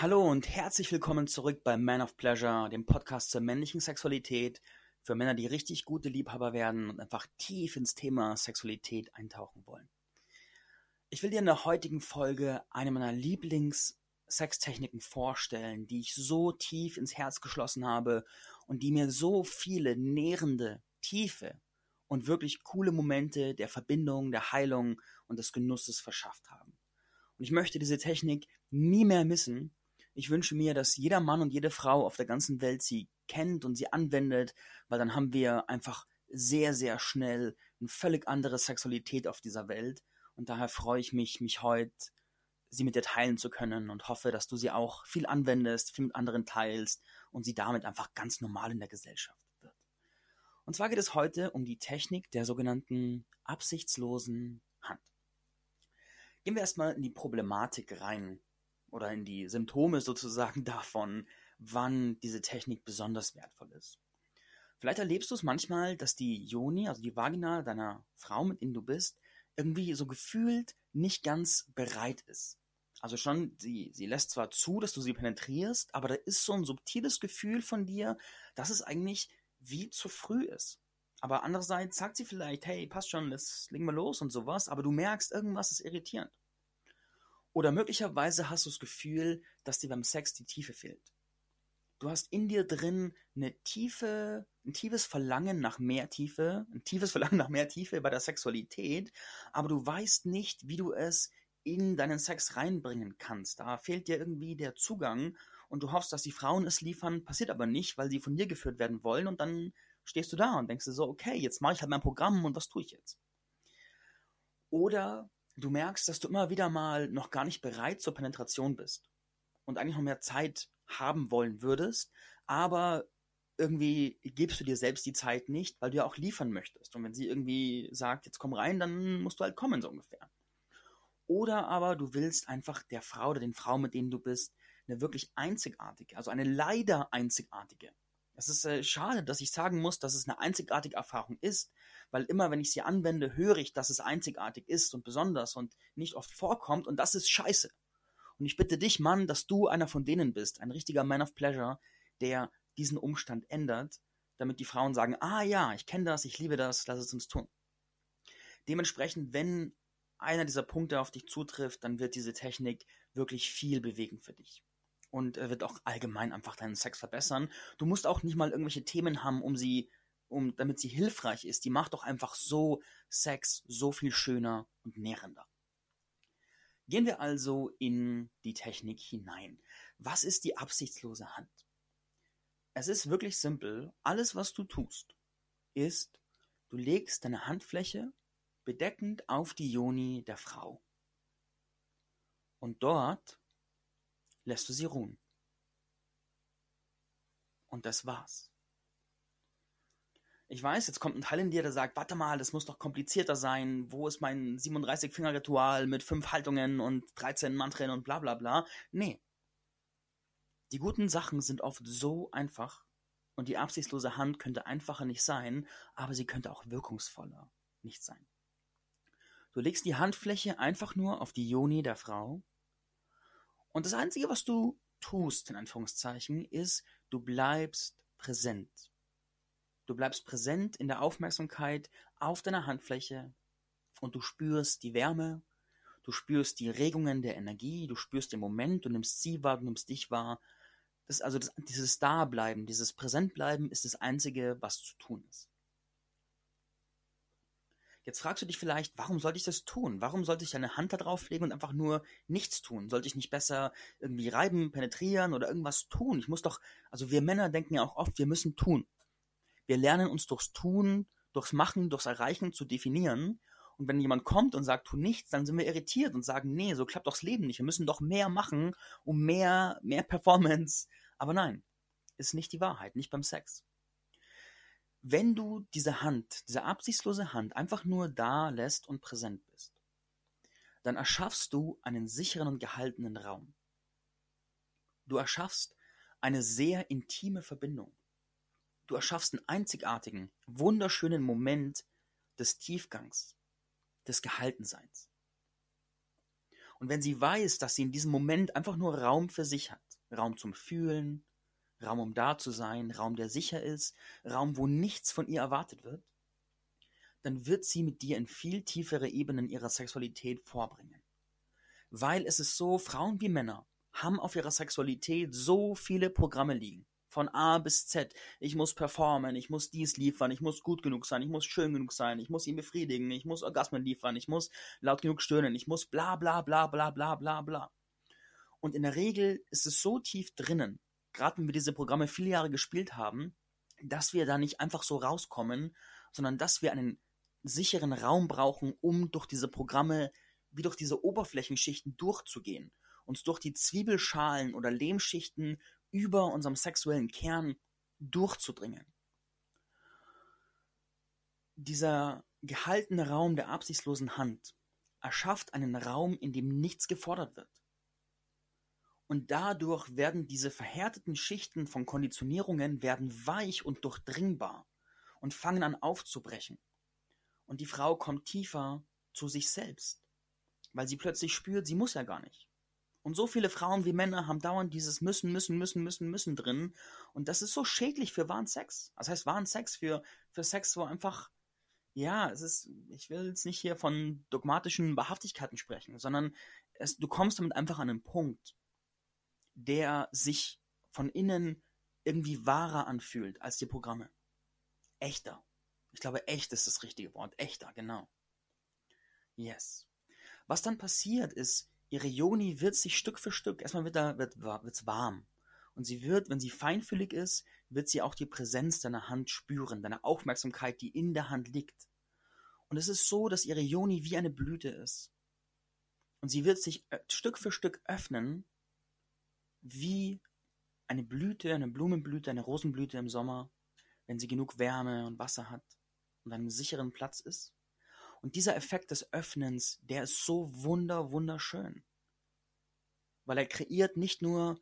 Hallo und herzlich willkommen zurück bei Man of Pleasure, dem Podcast zur männlichen Sexualität für Männer, die richtig gute Liebhaber werden und einfach tief ins Thema Sexualität eintauchen wollen. Ich will dir in der heutigen Folge eine meiner Lieblings-Sextechniken vorstellen, die ich so tief ins Herz geschlossen habe und die mir so viele nährende, tiefe und wirklich coole Momente der Verbindung, der Heilung und des Genusses verschafft haben. Und ich möchte diese Technik nie mehr missen. Ich wünsche mir, dass jeder Mann und jede Frau auf der ganzen Welt sie kennt und sie anwendet, weil dann haben wir einfach sehr, sehr schnell eine völlig andere Sexualität auf dieser Welt. Und daher freue ich mich, mich heute sie mit dir teilen zu können und hoffe, dass du sie auch viel anwendest, viel mit anderen teilst und sie damit einfach ganz normal in der Gesellschaft wird. Und zwar geht es heute um die Technik der sogenannten absichtslosen Hand. Gehen wir erstmal in die Problematik rein oder in die Symptome sozusagen davon, wann diese Technik besonders wertvoll ist. Vielleicht erlebst du es manchmal, dass die Joni, also die Vagina deiner Frau, mit der du bist, irgendwie so gefühlt nicht ganz bereit ist. Also schon, sie, sie lässt zwar zu, dass du sie penetrierst, aber da ist so ein subtiles Gefühl von dir, dass es eigentlich wie zu früh ist. Aber andererseits sagt sie vielleicht, hey, passt schon, let's legen wir los und sowas, aber du merkst, irgendwas ist irritierend. Oder möglicherweise hast du das Gefühl, dass dir beim Sex die Tiefe fehlt. Du hast in dir drin eine tiefe, ein tiefes Verlangen nach mehr Tiefe, ein tiefes Verlangen nach mehr Tiefe bei der Sexualität, aber du weißt nicht, wie du es in deinen Sex reinbringen kannst. Da fehlt dir irgendwie der Zugang und du hoffst, dass die Frauen es liefern, passiert aber nicht, weil sie von dir geführt werden wollen und dann stehst du da und denkst dir so, okay, jetzt mache ich halt mein Programm und was tue ich jetzt? Oder du merkst, dass du immer wieder mal noch gar nicht bereit zur Penetration bist und eigentlich noch mehr Zeit haben wollen würdest, aber irgendwie gibst du dir selbst die Zeit nicht, weil du ja auch liefern möchtest. Und wenn sie irgendwie sagt, jetzt komm rein, dann musst du halt kommen, so ungefähr. Oder aber du willst einfach der Frau oder den Frauen, mit denen du bist, eine wirklich einzigartige, also eine leider einzigartige. Es ist äh, schade, dass ich sagen muss, dass es eine einzigartige Erfahrung ist, weil immer, wenn ich sie anwende, höre ich, dass es einzigartig ist und besonders und nicht oft vorkommt und das ist scheiße. Und ich bitte dich, Mann, dass du einer von denen bist, ein richtiger Man of Pleasure, der diesen Umstand ändert, damit die Frauen sagen, ah ja, ich kenne das, ich liebe das, lass es uns tun. Dementsprechend, wenn einer dieser Punkte auf dich zutrifft, dann wird diese Technik wirklich viel bewegen für dich. Und äh, wird auch allgemein einfach deinen Sex verbessern. Du musst auch nicht mal irgendwelche Themen haben, um sie, um, damit sie hilfreich ist. Die macht doch einfach so Sex so viel schöner und nährender. Gehen wir also in die Technik hinein. Was ist die absichtslose Hand? Es ist wirklich simpel. Alles, was du tust, ist, du legst deine Handfläche bedeckend auf die Joni der Frau. Und dort lässt du sie ruhen. Und das war's. Ich weiß, jetzt kommt ein Teil in dir, der sagt, warte mal, das muss doch komplizierter sein. Wo ist mein 37-Finger-Ritual mit fünf Haltungen und 13 Mantren und bla bla bla? Nee. Die guten Sachen sind oft so einfach und die absichtslose Hand könnte einfacher nicht sein, aber sie könnte auch wirkungsvoller nicht sein. Du legst die Handfläche einfach nur auf die Joni der Frau und das Einzige, was du tust, in Anführungszeichen, ist, du bleibst präsent. Du bleibst präsent in der Aufmerksamkeit auf deiner Handfläche und du spürst die Wärme, du spürst die Regungen der Energie, du spürst den Moment, du nimmst sie wahr, du nimmst dich wahr. Das, also das, dieses Dableiben, dieses Präsentbleiben ist das Einzige, was zu tun ist. Jetzt fragst du dich vielleicht, warum sollte ich das tun? Warum sollte ich eine Hand da drauflegen und einfach nur nichts tun? Sollte ich nicht besser irgendwie reiben, penetrieren oder irgendwas tun? Ich muss doch, also wir Männer denken ja auch oft, wir müssen tun. Wir lernen uns durchs Tun, durchs Machen, durchs Erreichen zu definieren. Und wenn jemand kommt und sagt, tu nichts, dann sind wir irritiert und sagen, nee, so klappt doch das Leben nicht. Wir müssen doch mehr machen, um mehr, mehr Performance. Aber nein, ist nicht die Wahrheit, nicht beim Sex. Wenn du diese Hand, diese absichtslose Hand einfach nur da lässt und präsent bist, dann erschaffst du einen sicheren und gehaltenen Raum. Du erschaffst eine sehr intime Verbindung. Du erschaffst einen einzigartigen, wunderschönen Moment des Tiefgangs, des Gehaltenseins. Und wenn sie weiß, dass sie in diesem Moment einfach nur Raum für sich hat, Raum zum Fühlen, Raum, um da zu sein, Raum, der sicher ist, Raum, wo nichts von ihr erwartet wird, dann wird sie mit dir in viel tiefere Ebenen ihrer Sexualität vorbringen. Weil es ist so, Frauen wie Männer haben auf ihrer Sexualität so viele Programme liegen. Von A bis Z. Ich muss performen, ich muss dies liefern, ich muss gut genug sein, ich muss schön genug sein, ich muss ihn befriedigen, ich muss Orgasmen liefern, ich muss laut genug stöhnen, ich muss bla bla bla bla bla bla bla. Und in der Regel ist es so tief drinnen, gerade wenn wir diese Programme viele Jahre gespielt haben, dass wir da nicht einfach so rauskommen, sondern dass wir einen sicheren Raum brauchen, um durch diese Programme wie durch diese Oberflächenschichten durchzugehen, uns durch die Zwiebelschalen oder Lehmschichten über unserem sexuellen Kern durchzudringen. Dieser gehaltene Raum der absichtslosen Hand erschafft einen Raum, in dem nichts gefordert wird. Und dadurch werden diese verhärteten Schichten von Konditionierungen werden weich und durchdringbar und fangen an aufzubrechen. Und die Frau kommt tiefer zu sich selbst, weil sie plötzlich spürt, sie muss ja gar nicht. Und so viele Frauen wie Männer haben dauernd dieses müssen, müssen, müssen, müssen, müssen drin. Und das ist so schädlich für wahren Sex. Das heißt, wahren Sex für, für Sex, wo einfach, ja, es ist, ich will jetzt nicht hier von dogmatischen Wahrhaftigkeiten sprechen, sondern es, du kommst damit einfach an einen Punkt, der sich von innen irgendwie wahrer anfühlt als die Programme. Echter. Ich glaube, echt ist das richtige Wort. Echter, genau. Yes. Was dann passiert ist, ihre Joni wird sich Stück für Stück, erstmal wird da, wird, wird's warm. Und sie wird, wenn sie feinfühlig ist, wird sie auch die Präsenz deiner Hand spüren, deine Aufmerksamkeit, die in der Hand liegt. Und es ist so, dass ihre Joni wie eine Blüte ist. Und sie wird sich äh, Stück für Stück öffnen, wie eine Blüte, eine Blumenblüte, eine Rosenblüte im Sommer, wenn sie genug Wärme und Wasser hat und einem sicheren Platz ist. Und dieser Effekt des Öffnens, der ist so wunder, wunderschön. Weil er kreiert nicht nur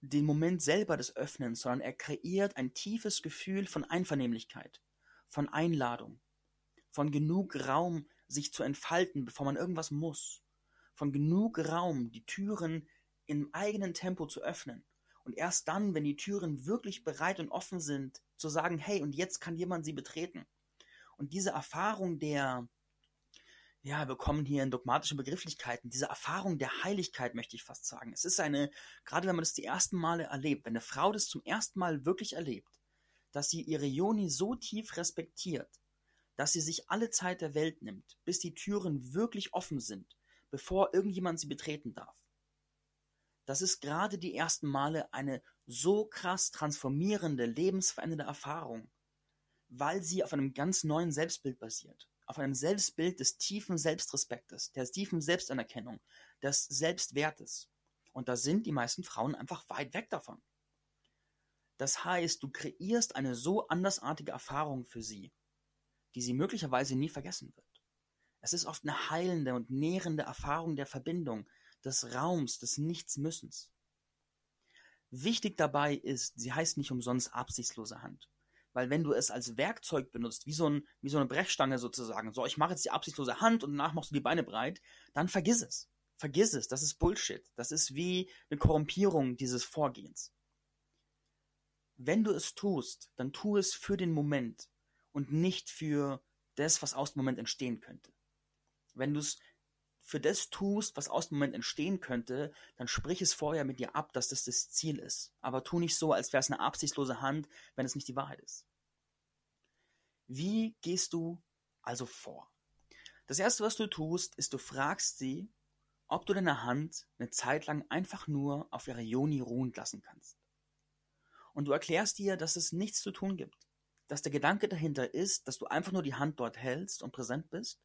den Moment selber des Öffnens, sondern er kreiert ein tiefes Gefühl von Einvernehmlichkeit, von Einladung, von genug Raum, sich zu entfalten, bevor man irgendwas muss, von genug Raum, die Türen im eigenen Tempo zu öffnen. Und erst dann, wenn die Türen wirklich bereit und offen sind, zu sagen, hey, und jetzt kann jemand sie betreten. Und diese Erfahrung der, ja, wir kommen hier in dogmatische Begrifflichkeiten, diese Erfahrung der Heiligkeit möchte ich fast sagen. Es ist eine, gerade wenn man das die ersten Male erlebt, wenn eine Frau das zum ersten Mal wirklich erlebt, dass sie ihre Joni so tief respektiert, dass sie sich alle Zeit der Welt nimmt, bis die Türen wirklich offen sind, bevor irgendjemand sie betreten darf. Das ist gerade die ersten Male eine so krass transformierende, lebensverändernde Erfahrung, weil sie auf einem ganz neuen Selbstbild basiert auf einem Selbstbild des tiefen Selbstrespektes, der tiefen Selbstanerkennung, des Selbstwertes. Und da sind die meisten Frauen einfach weit weg davon. Das heißt, du kreierst eine so andersartige Erfahrung für sie, die sie möglicherweise nie vergessen wird. Es ist oft eine heilende und nährende Erfahrung der Verbindung, des Raums, des Nichtsmüssens. Wichtig dabei ist, sie heißt nicht umsonst absichtslose Hand. Weil wenn du es als Werkzeug benutzt, wie so, ein, wie so eine Brechstange sozusagen, so ich mache jetzt die absichtslose Hand und danach machst du die Beine breit, dann vergiss es. Vergiss es, das ist Bullshit. Das ist wie eine Korrumpierung dieses Vorgehens. Wenn du es tust, dann tu es für den Moment und nicht für das, was aus dem Moment entstehen könnte. Wenn du es für das tust, was aus dem Moment entstehen könnte, dann sprich es vorher mit dir ab, dass das das Ziel ist. Aber tu nicht so, als wäre es eine absichtslose Hand, wenn es nicht die Wahrheit ist. Wie gehst du also vor? Das erste, was du tust, ist, du fragst sie, ob du deine Hand eine Zeit lang einfach nur auf ihrer Joni ruhen lassen kannst. Und du erklärst ihr, dass es nichts zu tun gibt. Dass der Gedanke dahinter ist, dass du einfach nur die Hand dort hältst und präsent bist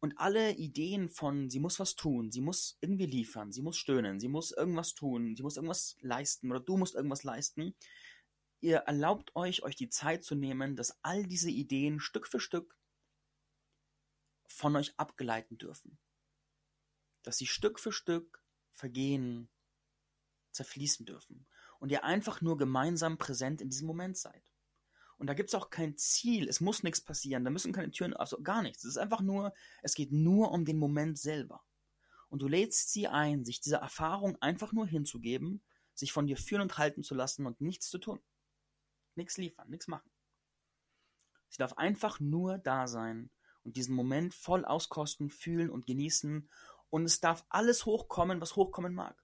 und alle Ideen von, sie muss was tun, sie muss irgendwie liefern, sie muss stöhnen, sie muss irgendwas tun, sie muss irgendwas leisten oder du musst irgendwas leisten, ihr erlaubt euch, euch die Zeit zu nehmen, dass all diese Ideen Stück für Stück von euch abgeleiten dürfen. Dass sie Stück für Stück vergehen, zerfließen dürfen. Und ihr einfach nur gemeinsam präsent in diesem Moment seid. Und da gibt es auch kein Ziel, es muss nichts passieren, da müssen keine Türen, also gar nichts. Es ist einfach nur, es geht nur um den Moment selber. Und du lädst sie ein, sich dieser Erfahrung einfach nur hinzugeben, sich von dir führen und halten zu lassen und nichts zu tun. Nichts liefern, nichts machen. Sie darf einfach nur da sein und diesen Moment voll auskosten, fühlen und genießen. Und es darf alles hochkommen, was hochkommen mag.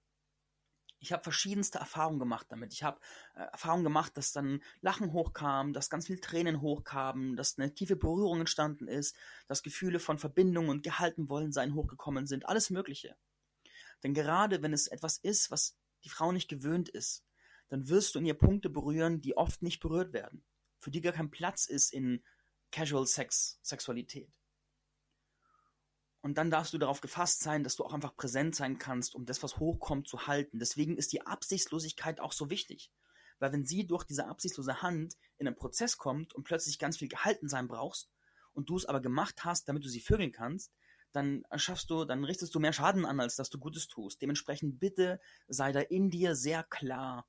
Ich habe verschiedenste Erfahrungen gemacht damit. Ich habe äh, Erfahrungen gemacht, dass dann Lachen hochkam, dass ganz viel Tränen hochkamen, dass eine tiefe Berührung entstanden ist, dass Gefühle von Verbindung und gehalten wollen sein hochgekommen sind, alles Mögliche. Denn gerade wenn es etwas ist, was die Frau nicht gewöhnt ist, dann wirst du in ihr Punkte berühren, die oft nicht berührt werden, für die gar kein Platz ist in Casual Sex, Sexualität. Und dann darfst du darauf gefasst sein, dass du auch einfach präsent sein kannst, um das, was hochkommt, zu halten. Deswegen ist die Absichtslosigkeit auch so wichtig. Weil wenn sie durch diese absichtslose Hand in einen Prozess kommt und plötzlich ganz viel gehalten sein brauchst und du es aber gemacht hast, damit du sie vögeln kannst, dann schaffst du, dann richtest du mehr Schaden an, als dass du Gutes tust. Dementsprechend bitte sei da in dir sehr klar,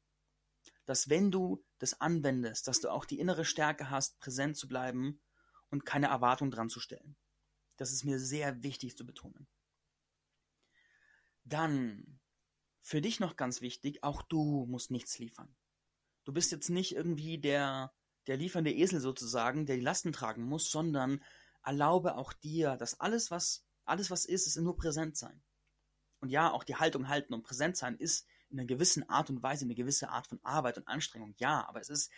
dass wenn du das anwendest, dass du auch die innere Stärke hast, präsent zu bleiben und keine Erwartung dran zu stellen. Das ist mir sehr wichtig zu betonen. Dann, für dich noch ganz wichtig, auch du musst nichts liefern. Du bist jetzt nicht irgendwie der, der liefernde Esel sozusagen, der die Lasten tragen muss, sondern erlaube auch dir, dass alles, was alles, was ist, ist nur präsent sein. Und ja, auch die Haltung halten und präsent sein ist in einer gewissen Art und Weise eine gewisse Art von Arbeit und Anstrengung. Ja, aber es ist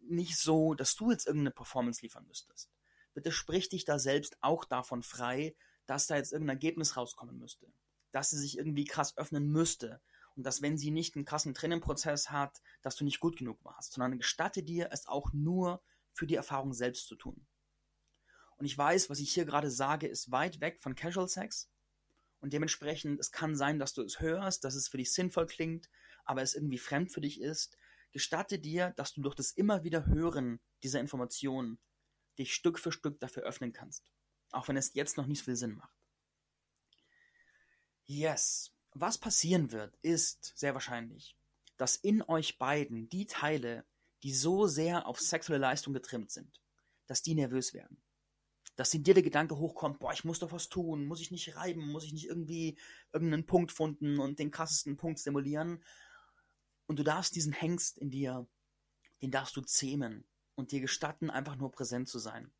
nicht so, dass du jetzt irgendeine Performance liefern müsstest. Bitte sprich dich da selbst auch davon frei, dass da jetzt irgendein Ergebnis rauskommen müsste. Dass sie sich irgendwie krass öffnen müsste. Und dass, wenn sie nicht einen krassen Trennungsprozess hat, dass du nicht gut genug warst. Sondern gestatte dir, es auch nur für die Erfahrung selbst zu tun. Und ich weiß, was ich hier gerade sage, ist weit weg von Casual Sex. Und dementsprechend, es kann sein, dass du es hörst, dass es für dich sinnvoll klingt, aber es irgendwie fremd für dich ist. Gestatte dir, dass du durch das immer wieder Hören dieser Informationen dich Stück für Stück dafür öffnen kannst. Auch wenn es jetzt noch nicht viel Sinn macht. Yes. Was passieren wird, ist sehr wahrscheinlich, dass in euch beiden die Teile, die so sehr auf sexuelle Leistung getrimmt sind, dass die nervös werden dass in dir der Gedanke hochkommt, boah, ich muss doch was tun, muss ich nicht reiben, muss ich nicht irgendwie irgendeinen Punkt funden und den krassesten Punkt simulieren. Und du darfst diesen Hengst in dir, den darfst du zähmen und dir gestatten, einfach nur präsent zu sein.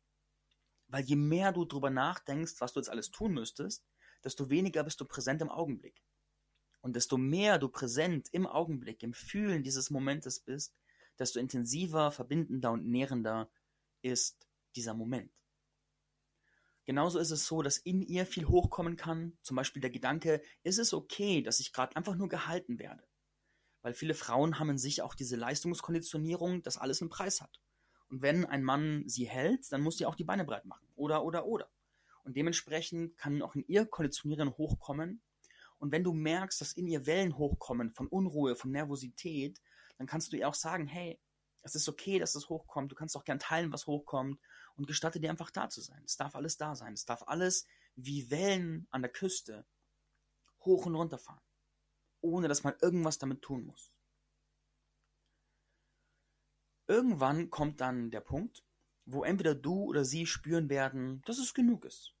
Weil je mehr du drüber nachdenkst, was du jetzt alles tun müsstest, desto weniger bist du präsent im Augenblick. Und desto mehr du präsent im Augenblick, im Fühlen dieses Momentes bist, desto intensiver, verbindender und nährender ist dieser Moment. Genauso ist es so, dass in ihr viel hochkommen kann. Zum Beispiel der Gedanke, ist es okay, dass ich gerade einfach nur gehalten werde? Weil viele Frauen haben in sich auch diese Leistungskonditionierung, dass alles einen Preis hat. Und wenn ein Mann sie hält, dann muss sie auch die Beine breit machen. Oder, oder, oder. Und dementsprechend kann auch in ihr Konditionieren hochkommen. Und wenn du merkst, dass in ihr Wellen hochkommen von Unruhe, von Nervosität, dann kannst du ihr auch sagen, hey, es ist okay, dass es hochkommt. Du kannst auch gern teilen, was hochkommt und gestatte dir einfach da zu sein. Es darf alles da sein. Es darf alles wie Wellen an der Küste hoch und runter fahren, ohne dass man irgendwas damit tun muss. Irgendwann kommt dann der Punkt, wo entweder du oder sie spüren werden, dass es genug ist.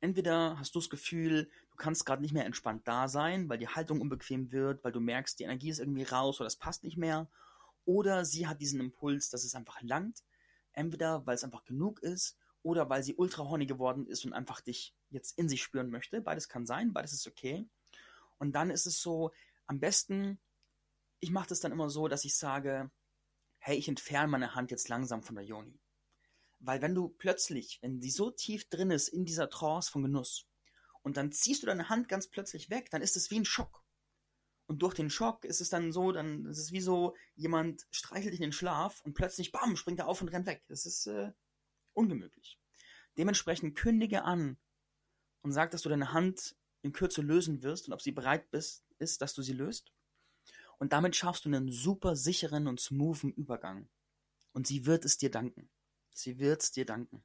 Entweder hast du das Gefühl, du kannst gerade nicht mehr entspannt da sein, weil die Haltung unbequem wird, weil du merkst, die Energie ist irgendwie raus oder es passt nicht mehr. Oder sie hat diesen Impuls, dass es einfach langt Entweder weil es einfach genug ist oder weil sie ultra horny geworden ist und einfach dich jetzt in sich spüren möchte. Beides kann sein, beides ist okay. Und dann ist es so, am besten, ich mache das dann immer so, dass ich sage, hey, ich entferne meine Hand jetzt langsam von der Joni. Weil wenn du plötzlich, wenn sie so tief drin ist in dieser Trance von Genuss und dann ziehst du deine Hand ganz plötzlich weg, dann ist es wie ein Schock. Und durch den Schock ist es dann so, dann ist es wie so, jemand streichelt dich in den Schlaf und plötzlich, bam, springt er auf und rennt weg. Das ist äh, ungemütlich. Dementsprechend kündige an und sag, dass du deine Hand in Kürze lösen wirst und ob sie bereit bist, ist, dass du sie löst. Und damit schaffst du einen super sicheren und smoothen Übergang. Und sie wird es dir danken. Sie wird es dir danken.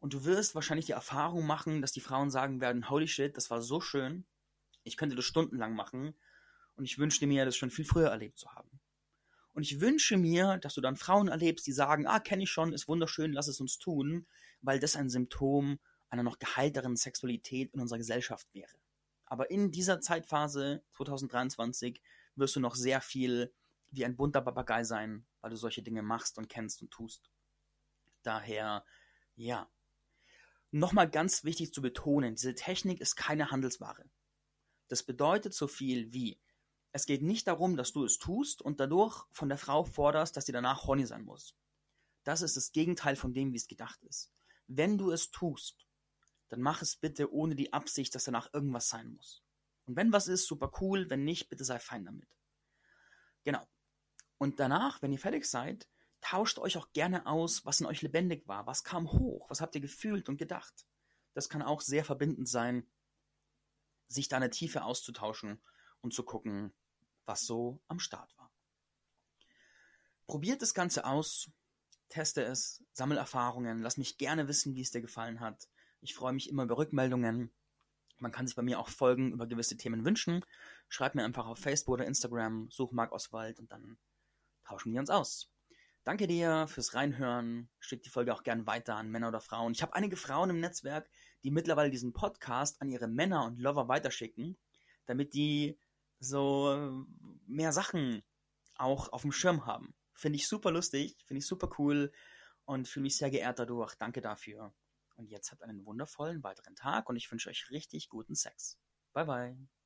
Und du wirst wahrscheinlich die Erfahrung machen, dass die Frauen sagen werden, holy shit, das war so schön. Ich könnte das stundenlang machen und ich wünschte mir, das schon viel früher erlebt zu haben. Und ich wünsche mir, dass du dann Frauen erlebst, die sagen, ah, kenne ich schon, ist wunderschön, lass es uns tun, weil das ein Symptom einer noch geheilteren Sexualität in unserer Gesellschaft wäre. Aber in dieser Zeitphase 2023 wirst du noch sehr viel wie ein bunter Papagei sein, weil du solche Dinge machst und kennst und tust. Daher, ja. Nochmal ganz wichtig zu betonen, diese Technik ist keine Handelsware. Das bedeutet so viel wie, es geht nicht darum, dass du es tust und dadurch von der Frau forderst, dass sie danach horny sein muss. Das ist das Gegenteil von dem, wie es gedacht ist. Wenn du es tust, dann mach es bitte ohne die Absicht, dass danach irgendwas sein muss. Und wenn was ist, super cool, wenn nicht, bitte sei fein damit. Genau. Und danach, wenn ihr fertig seid, tauscht euch auch gerne aus, was in euch lebendig war, was kam hoch, was habt ihr gefühlt und gedacht. Das kann auch sehr verbindend sein, sich da eine Tiefe auszutauschen und zu gucken, was so am Start war. Probiert das Ganze aus, teste es, sammel Erfahrungen, lass mich gerne wissen, wie es dir gefallen hat. Ich freue mich immer über Rückmeldungen. Man kann sich bei mir auch Folgen über gewisse Themen wünschen. Schreib mir einfach auf Facebook oder Instagram, such Marc Oswald und dann tauschen wir uns aus. Danke dir fürs Reinhören. Schick die Folge auch gern weiter an Männer oder Frauen. Ich habe einige Frauen im Netzwerk, die mittlerweile diesen Podcast an ihre Männer und Lover weiterschicken, damit die so mehr Sachen auch auf dem Schirm haben. Finde ich super lustig, finde ich super cool und fühle mich sehr geehrt dadurch. Danke dafür. Und jetzt habt einen wundervollen weiteren Tag und ich wünsche euch richtig guten Sex. Bye bye.